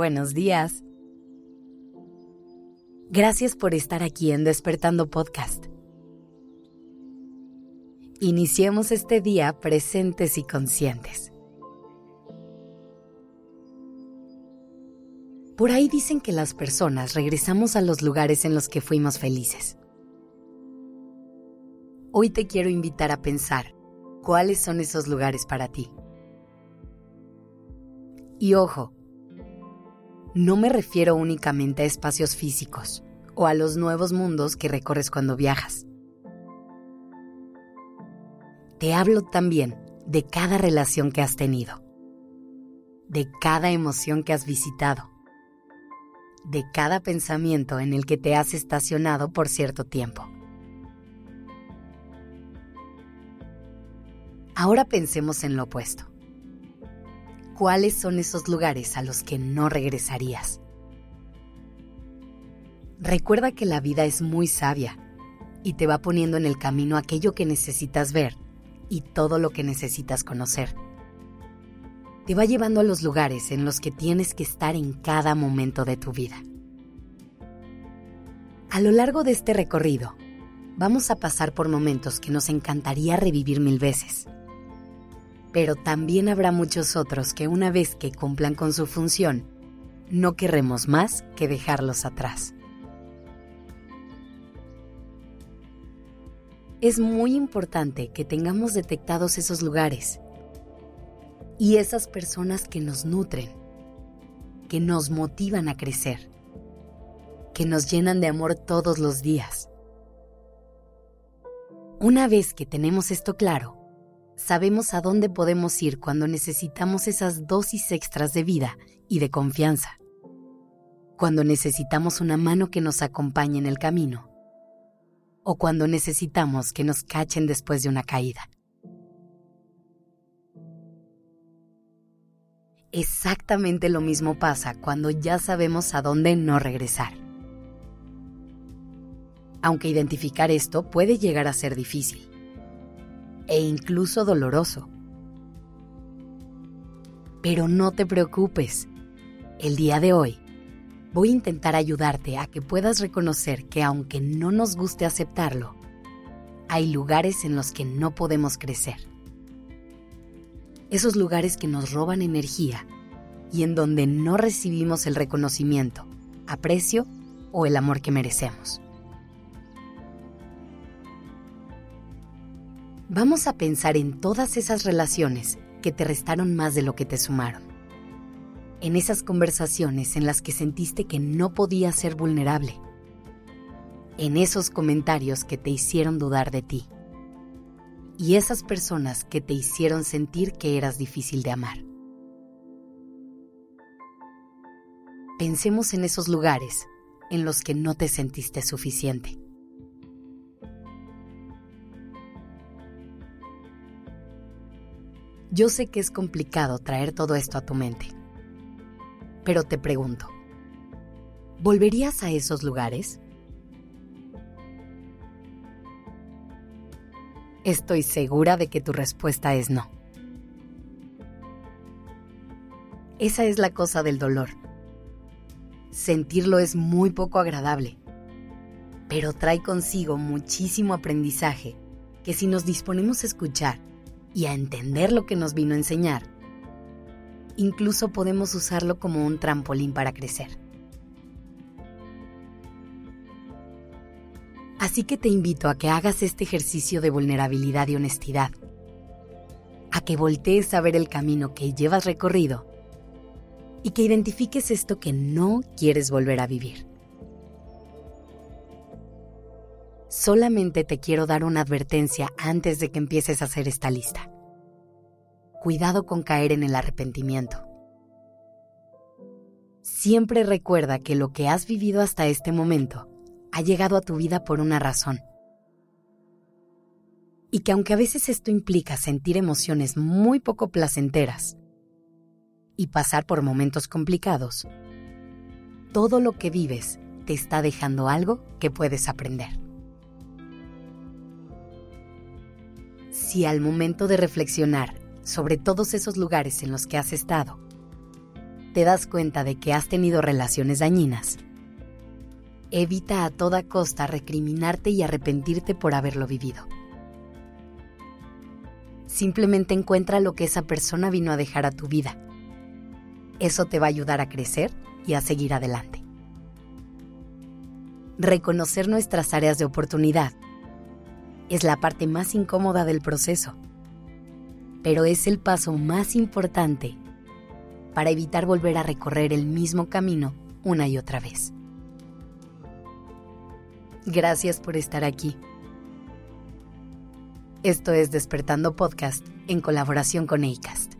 buenos días. Gracias por estar aquí en Despertando Podcast. Iniciemos este día presentes y conscientes. Por ahí dicen que las personas regresamos a los lugares en los que fuimos felices. Hoy te quiero invitar a pensar cuáles son esos lugares para ti. Y ojo, no me refiero únicamente a espacios físicos o a los nuevos mundos que recorres cuando viajas. Te hablo también de cada relación que has tenido, de cada emoción que has visitado, de cada pensamiento en el que te has estacionado por cierto tiempo. Ahora pensemos en lo opuesto. ¿Cuáles son esos lugares a los que no regresarías? Recuerda que la vida es muy sabia y te va poniendo en el camino aquello que necesitas ver y todo lo que necesitas conocer. Te va llevando a los lugares en los que tienes que estar en cada momento de tu vida. A lo largo de este recorrido, vamos a pasar por momentos que nos encantaría revivir mil veces. Pero también habrá muchos otros que una vez que cumplan con su función, no querremos más que dejarlos atrás. es muy importante que tengamos detectados esos lugares y esas personas que nos nutren, que nos motivan a crecer, que nos llenan de amor todos los días. Una vez que tenemos esto claro, sabemos a dónde podemos ir cuando necesitamos esas dosis extras de vida y de confianza, cuando necesitamos una mano que nos acompañe en el camino o cuando necesitamos que nos cachen después de una caída. Exactamente lo mismo pasa cuando ya sabemos a dónde no regresar. Aunque identificar esto puede llegar a ser difícil e incluso doloroso. Pero no te preocupes, el día de hoy voy a intentar ayudarte a que puedas reconocer que aunque no nos guste aceptarlo, hay lugares en los que no podemos crecer. Esos lugares que nos roban energía y en donde no recibimos el reconocimiento, aprecio o el amor que merecemos. Vamos a pensar en todas esas relaciones que te restaron más de lo que te sumaron en esas conversaciones en las que sentiste que no podías ser vulnerable, en esos comentarios que te hicieron dudar de ti y esas personas que te hicieron sentir que eras difícil de amar. Pensemos en esos lugares en los que no te sentiste suficiente. Yo sé que es complicado traer todo esto a tu mente pero te pregunto, ¿volverías a esos lugares? Estoy segura de que tu respuesta es no. Esa es la cosa del dolor. Sentirlo es muy poco agradable, pero trae consigo muchísimo aprendizaje que si nos disponemos a escuchar y a entender lo que nos vino a enseñar, incluso podemos usarlo como un trampolín para crecer. Así que te invito a que hagas este ejercicio de vulnerabilidad y honestidad, a que voltees a ver el camino que llevas recorrido y que identifiques esto que no quieres volver a vivir. Solamente te quiero dar una advertencia antes de que empieces a hacer esta lista cuidado con caer en el arrepentimiento. Siempre recuerda que lo que has vivido hasta este momento ha llegado a tu vida por una razón. Y que aunque a veces esto implica sentir emociones muy poco placenteras y pasar por momentos complicados, todo lo que vives te está dejando algo que puedes aprender. Si al momento de reflexionar sobre todos esos lugares en los que has estado. te das cuenta de que has tenido relaciones dañinas, evita a toda costa recriminarte y arrepentirte por haberlo vivido. Simplemente encuentra lo que esa persona vino a dejar a tu vida. Eso te va a ayudar a crecer y a seguir adelante. Reconocer nuestras áreas de oportunidad es la parte más incómoda del proceso, pero es el paso más importante para evitar volver a recorrer el mismo camino una y otra vez. Gracias por estar aquí. Esto es Despertando Podcast en colaboración con ACAST.